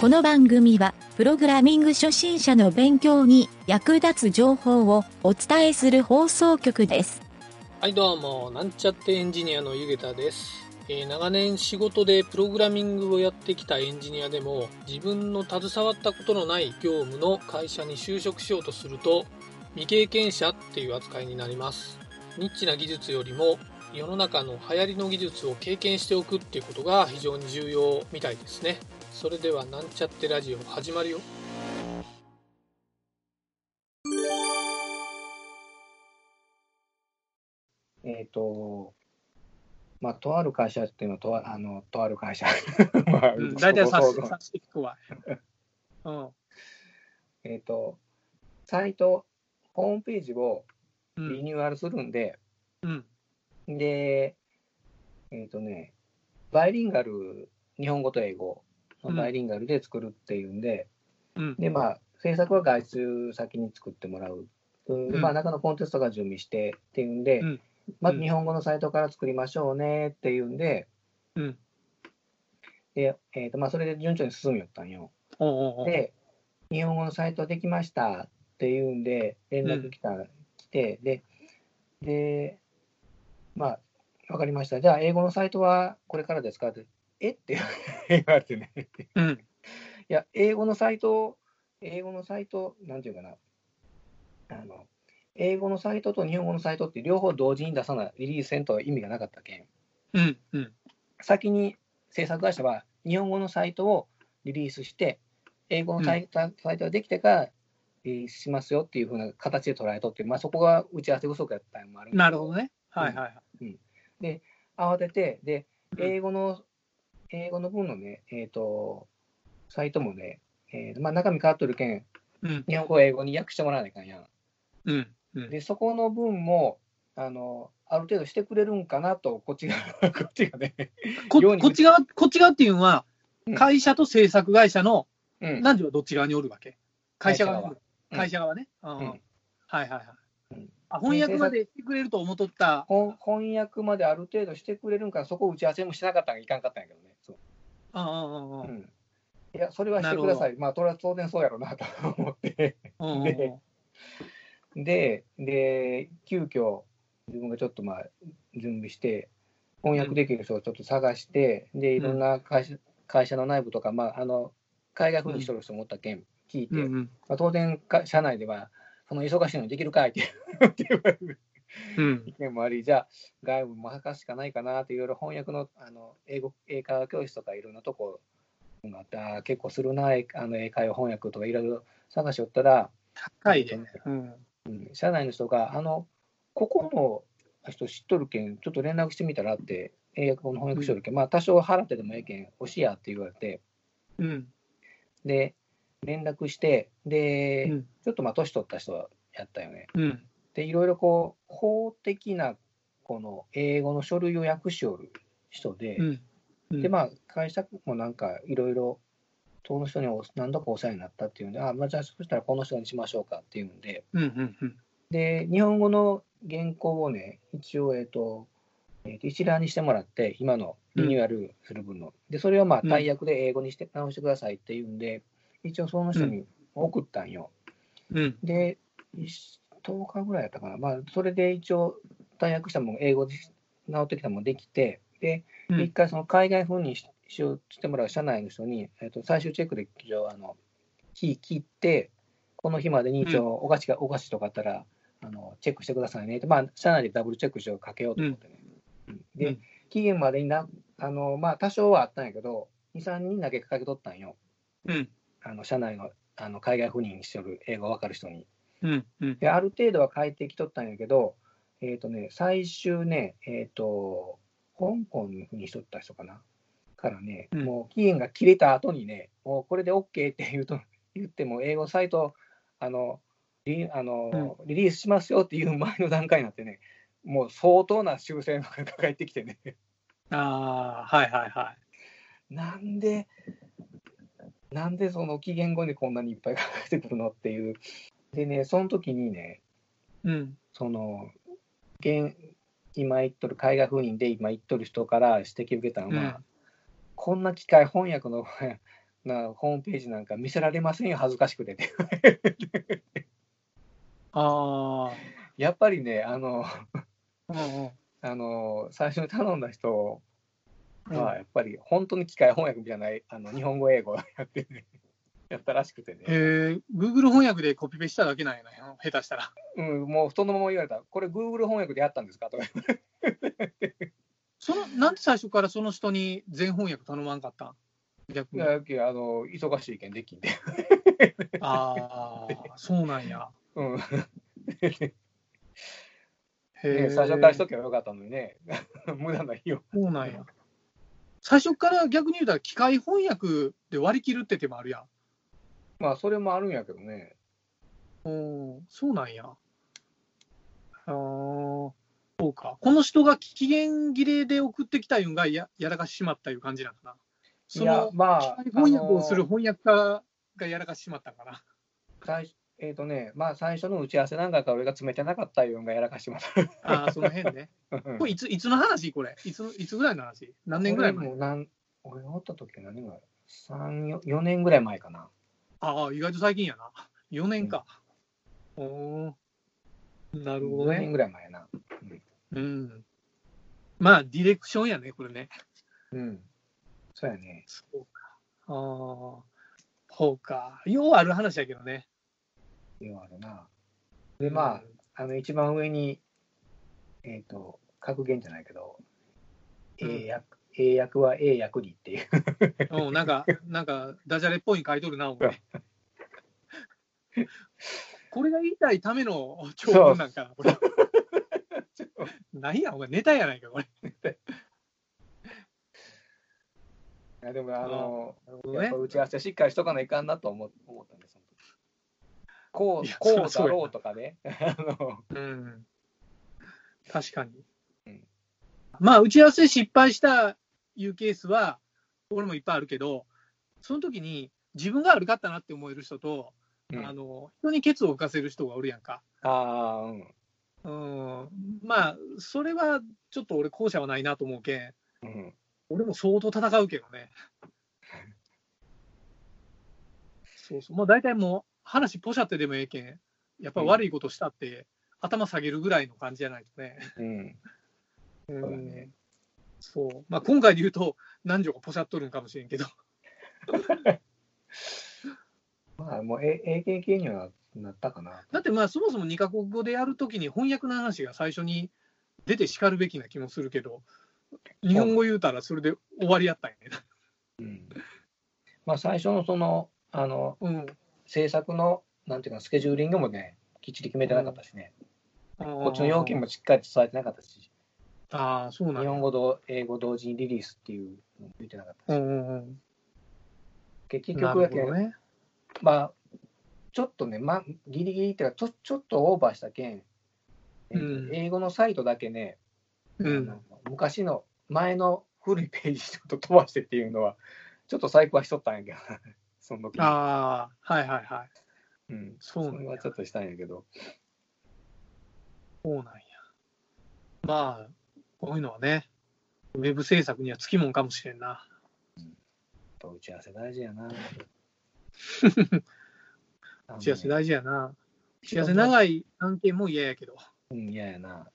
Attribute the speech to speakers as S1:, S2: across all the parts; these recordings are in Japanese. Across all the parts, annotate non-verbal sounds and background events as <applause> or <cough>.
S1: この番組は、プログラミング初心者の勉強に役立つ情報をお伝えする放送局です。
S2: はいどうもなんちゃってエンジニアのゆげたです、え長年仕事でプログラミングをやってきたエンジニアでも自分の携わったことのない業務の会社に就職しようとすると未経験者っていう扱いになります。ニッチな技術よりも世の中の流行りの技術を経験しておくっていうことが非常に重要みたいですね。それではなんちゃってラジオ始まるよ。
S3: えっ、と、まあ、とある会社っていうのはとあ、あの、とある会社。<laughs> まあ
S2: うん大体して聞くわ <laughs> うん。
S3: えっと、サイト、ホームページを
S2: うん。
S3: リニューアルするんで、
S2: うん。
S3: で、えっ、とね、バイリンガル、日本語と英語。のバイリンガルで作るっていうんで、
S2: うん。
S3: で、まあ、制作は外出先に作ってもらう。うん。
S2: うん。
S3: まあ、中のコンテストが準備してっていうんで、
S2: うん。
S3: まず日本語のサイトから作りましょうねっていうんで、
S2: うん。
S3: で、えーとまあ、それで順調に進みよったんよ。
S2: おうおう
S3: で、日本語のサイトできましたっていうんで、連絡来た、来て、で、で、まあ、わかりました。じゃあ、英語のサイトはこれからですか？って、え？<laughs> って言われてね。い
S2: うん。
S3: や、英語のサイト、英語のサイト、なんていうかな、あの、英語のサイトと日本語のサイトって両方同時に出さない、リリースせんと意味がなかったけん。
S2: うんうん。
S3: 先に制作会社は日本語のサイトをリリースして、英語のサイト,、サイトができてからリリースしますよっていうふうな形で捉えとって、まあ、そこが打ち合わせ不足やったのもある
S2: なるほどね。はいはいはい。
S3: 慌てて、で、
S2: うん。
S3: 英語の、英語の分のね、えっ、と、サイトもね、えーとまあ、中身変わっとるけん、
S2: うん。
S3: 日本語を英語に訳してもらわないかんやん。
S2: うんうん。
S3: で、そこの分も、あの、ある程度してくれるんかなと、こっちが、<laughs> こっちがね、
S2: ここっち側、こっち側っていうのは
S3: うん、
S2: 会社と制作会社の、
S3: うん、
S2: 何時はどっち側におるわけ？会社側会社側。ね。うん。
S3: ん
S2: はいはいはい。
S3: うん。
S2: あ翻訳までしてくれると思っとった。
S3: 翻翻訳まである程度してくれるんか、そこ打ち合わせもしなかったんがいかんかったんやけどね。そう
S2: うん
S3: いや、それはしてください。まあ、それは当然そうやろうなと思って。でで、で、急遽自分がちょっとまあ、準備して、翻訳できる人をちょっと探して、で、いろんな会社,、会社の内部とか、まあ、あの、海外風にしとる人もおったけん、聞いて、
S2: うんうん
S3: まあ、当然か、社内では、その忙しいのにできるかいってって言われる
S2: うん。
S3: 意見もあり、じゃあ、外部も任すしかないかなって、いろいろ翻訳のあの英語英会話教室とかいろんなとこがあって、あー結構するな、えあの英会話翻訳とかいろいろ探しよったら、
S2: 高いで。うん。
S3: うん、社内の人が、あの、ここの人知っとるけん、ちょっと連絡してみたらって、英語の翻訳しとるけん、まあ、多少払ってでもええけん、押しやって言われて、
S2: うん。
S3: で、連絡して、で、
S2: うん。
S3: ちょっとまあ、年取った人やったよね。
S2: うん
S3: で、いろいろこう、法的な、この英語の書類を訳しおる人で、
S2: うん。うん。
S3: で、まあ、会社もなんか、いろいろ、その人にお何度かお世話になったっていうんで、あ、まあ、じゃあ、そしたらこの人にしましょうかっていうんで、
S2: うんうんうん。
S3: で、日本語の原稿をね、一応、えっ、と、えーと一覧にしてもらって、今のリニューアルする分の。で、それをまあ、
S2: うん。
S3: 大訳で英語にして直してくださいっていうんで、一応その人に送ったんよ。
S2: うん。
S3: で、一10日ぐらいやったかな。まあ、それで一応、大訳したもん、英語で直ってきたもんできて、で、
S2: うん
S3: 一回その海外風にししようしてもらう社内の人に、えっと最終チェックで一応あの日切って、この日までに一応お菓子が、お菓子とかあったらあのチェックしてくださいねって、まあ、社内でダブルチェックしようかけようと思ってね。うんで、
S2: うん
S3: 期限までになあの、まあ、多少はあったんやけど、2、3人だけかけとったんよ。
S2: うん
S3: あの社内のあの海外赴任してる英語わかる人に。
S2: うんうん。
S3: で、ある程度は変えてきとったんやけど、えっ、とね、最終ね、えっ、と、香港にしとった人かな？からね、
S2: うん。
S3: もう期限が切れた後にね、もうこれで OK って言うと言っても、英語サイト、あの、リあのリリースしますよっていう前の段階になってね、もう相当な修正のが返ってきてね、
S2: ああはいはいは
S3: なんで、なんでその期限後にこんなにいっぱい返ってくるのっていう。でね、その時にね、
S2: いうん
S3: その現今言っとる海外風任で今言っとる人から指摘を受けたのは、
S2: うん
S3: こんな機械翻訳のなホームページなんか見せられませんよ、恥ずかしくてね。
S2: あ <laughs>
S3: やっぱりね、あの、
S2: あ。うんうん。
S3: あの最初に頼んだ人
S2: うん
S3: は、やっぱり本当に機械翻訳じゃない、あの日本語、英語やってね、やったらしくてね。
S2: えー、Google 翻訳でコピペしただけなんやな、下手したら。
S3: うん、もう太のまま言われた、これ、Google 翻訳でやったんですか？とか、<laughs>
S2: そのなんで最初からその人に全翻訳頼まんかったん？逆に。
S3: いやあの忙しいけんできんで。
S2: ああ、そうなんや。
S3: うんね、最初からしとけばよかったのにね、<laughs> 無駄な費用。
S2: そうなんや。最初から逆に言うたら、機械翻訳で割り切るって手もあるやん。
S3: まあ、それもあるんやけどね。
S2: うん、そうなんや。ああ、そうか。この人が期限切れで送ってきたいんがややらかししまったいう感じなのかな。そ
S3: いや
S2: の、
S3: まあ、
S2: 翻訳をする翻訳家がやらかししまったんかな。
S3: 最えっ、とね、まあ、最初の打ち合わせなんかから俺が詰めてなかったようがやらかしてます。
S2: ああ、その辺ね。<laughs> これいつ、いつの話？これ。いつの、いつぐらいの話？何年ぐらい前？
S3: 俺もなん俺がおった時何ぐらい ?3、4年ぐらい前かな。
S2: ああ、意外と最近やな。4年か。おおーなるほど
S3: 4年
S2: ね。
S3: ぐらい前やな。
S2: うん。まあ、ディレクションやね、これね。
S3: うん。そうやね。
S2: そうか。ああ、そうか。ようある話やけどね。
S3: ようあるな。で、まあ、あの、一番上に、えっ、と、格言じゃないけど、
S2: うん
S3: A 訳、は A 訳にっていう。
S2: うなんか、なんか、ダジャレっぽいに書いとるな、お前。これが言いたいための長文なんかな、これ。何や、お前、ネタやないか、これ。<laughs>
S3: いやでも、あの、やっぱ。打ち合わせしっかりしとかないかんなと思思ったんです。こう、こうだろうとかね。<laughs> あの、
S2: うん。確かに
S3: うん。
S2: まあ、打ち合わせ失敗したいうケースは、俺もいっぱいあるけど、その時に自分が悪かったなって思える人と、
S3: うん
S2: あの人にケツを浮かせる人がおるやんか。
S3: ああ、うん。
S2: うん、まあ、それはちょっと俺、後者はないなと思うけん、
S3: うん。
S2: 俺も相当戦うけどね。そうそう、もう大体もう、話ポシャってでもええけん、やっぱ悪いことしたって、頭下げるぐらいの感じじゃないとね。
S3: うん。
S2: うん
S3: ね
S2: そうまあ、今回で言うと、何女かポシャっとるんかもしれんけど、<laughs>
S3: まあ、もう、え AKK にはなったかな。
S2: だってまあ、そもそも2カ国語でやるときに翻訳の話が最初に出てしかるべきな気もするけど、日本語言うたらそれで終わりやったんやね。
S3: うん。まあ、最初のその、あの、
S2: うん、
S3: 制作の、なんていうか、スケジューリングもね、きっちり決めてなかったしね。こっちの要件もしっかり伝えてなかったし、
S2: ああ、そうなんや
S3: 日本語と英語同時にリリースっていうのも言ってなかったし、
S2: うんうんうん。
S3: 結
S2: な
S3: 局やけ
S2: ね。
S3: まあ、ちょっとね、まあ、ギリギリっていうか、ちょちょっとオーバーしたけん、えっと
S2: うん
S3: 英語のサイトだけね、
S2: うん
S3: 昔の前の古いページちょっと飛ばしてっていうのは、ちょっと細工はしとったんやけど、<laughs> その時に
S2: ああ、はいはいはい。
S3: うん、
S2: そうなんや
S3: それはちょっとしたんやけど、
S2: そうなんや。まあ、こういうのはね、ウェブ制作にはつきもんかもしれんな。
S3: やっぱ打ち合わせ大事やな。<laughs>
S2: 打ち合わせ大事やな。打ち合わせ長い案件も嫌やけど。
S3: うん、嫌やな。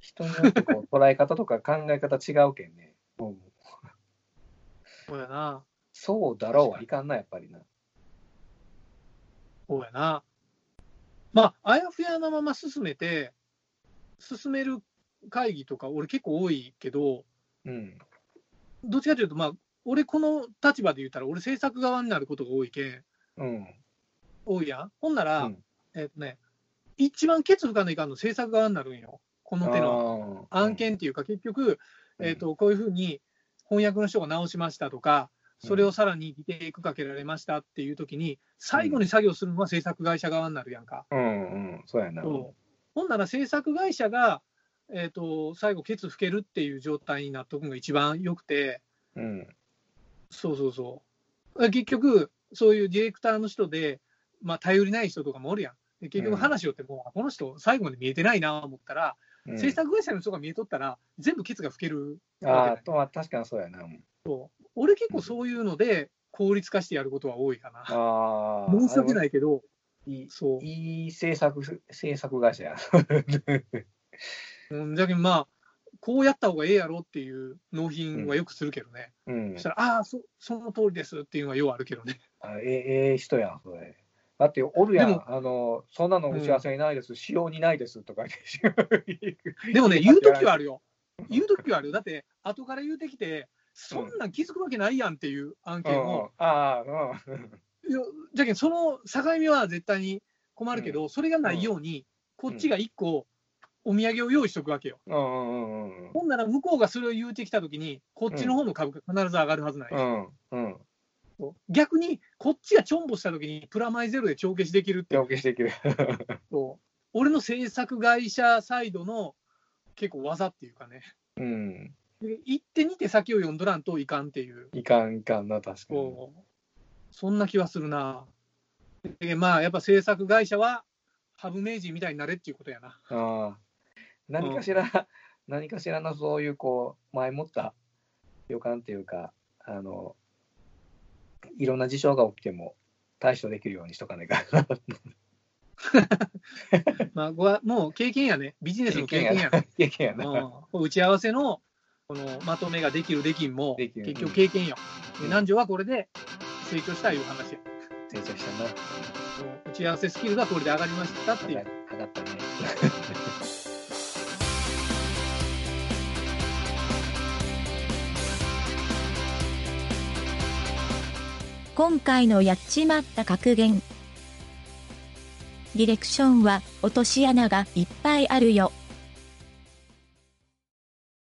S3: 人によってこう捉え方とか考え方違うけんね。も <laughs> う
S2: そうやな。
S3: そうだろうはいかんな、やっぱりな。
S2: そうやな。まあ、あやふやなまま進めて、進める会議とか、俺結構多いけど、
S3: うん。
S2: どっちかというと、まあ、俺この立場で言ったら、俺制作側になることが多いけん、
S3: うん。
S2: 多いやん。ほんなら、
S3: うん
S2: えっ、とね、一番ケツ吹かないかんの制作側になるんよ。この手の案件っていうか、結局、
S3: うん
S2: えー、とこういうふうに翻訳の人が直しましたとか、それをさらにリテイクかけられましたっていうときに、最後に作業するのは制作会社側になるやんか。
S3: うんうん、そうやな。
S2: ほんなら制作会社が、えー、と最後、ケツ吹けるっていう状態になっとくのが一番よくて、
S3: うん。
S2: そうそうそう。結局、そういうディレクターの人で、まあ、頼りない人とかもおるやん。で結局、話をっても、この人、最後まで見えてないなと思ったら、
S3: うん
S2: 制作会社の人が見えとったら、全部ケツが吹けるわけ
S3: あ確かにそうやな。うん
S2: 俺結構そういうので、効率化してやることは多いかな。
S3: ああ。
S2: 申し訳ないけど、
S3: いい。
S2: そう。
S3: いい制作、制作会社や。<laughs>
S2: うん、だけどまあ、こうやった方がええやろっていう納品はよくするけどね。
S3: うん
S2: そし。たら、ああ、そその通りですっていうのはようあるけどね。
S3: あええええ人やん、それ。だって、おるやん。あの、そんなの打ち合わせにないです、仕様にないですとか言って。
S2: でもね、言うときはあるよ。言うときはあるよ。だって、後から言うてきて、そんなん気づくわけないやんっていう案件
S3: うんうん
S2: を、
S3: ああ、
S2: いやじゃけん、その境目は絶対に困るけど、それがないように、こっちが一個、お土産を用意しとくわけよ。
S3: うん。うんうんうん
S2: ほんなら、向こうがそれを言うてきたときに、こっちの方の株価必ず上がるはずない。
S3: うん。うん。
S2: 逆に、こっちがちょんぼしたときに、プラマイゼロで帳消しできるっていう
S3: 手分けしていける。<laughs>
S2: そう俺の制作会社サイドの結構技っていうかね、
S3: うん。
S2: で一手二手先を読んどらんといかんっていう、
S3: いかんいかんな、確かに。
S2: こうそんな気はするな。でまあ、やっぱ制作会社は、ハブ名人みたいになれっていうことやな。
S3: ああ。何かしら、<laughs> 何かしらのそういう、こう、前もった予感っていうか、あの、いろんな事象が起きても対処できるようにしとかないかな。<laughs>
S2: まあ、もう経験やね、ビジネスの経験やね。
S3: 経験やな。
S2: うん、打ち合わせのこのまとめができる、できんも、結局経験よ。
S3: うん
S2: で南條はこれで成長したいう話や。
S3: 成長したな。
S2: 打ち合わせスキルがこれで上がりましたっていう。
S3: 上がったね。
S1: 今回のやっちまった格言。ディレクションは落とし穴がいっぱいあるよ。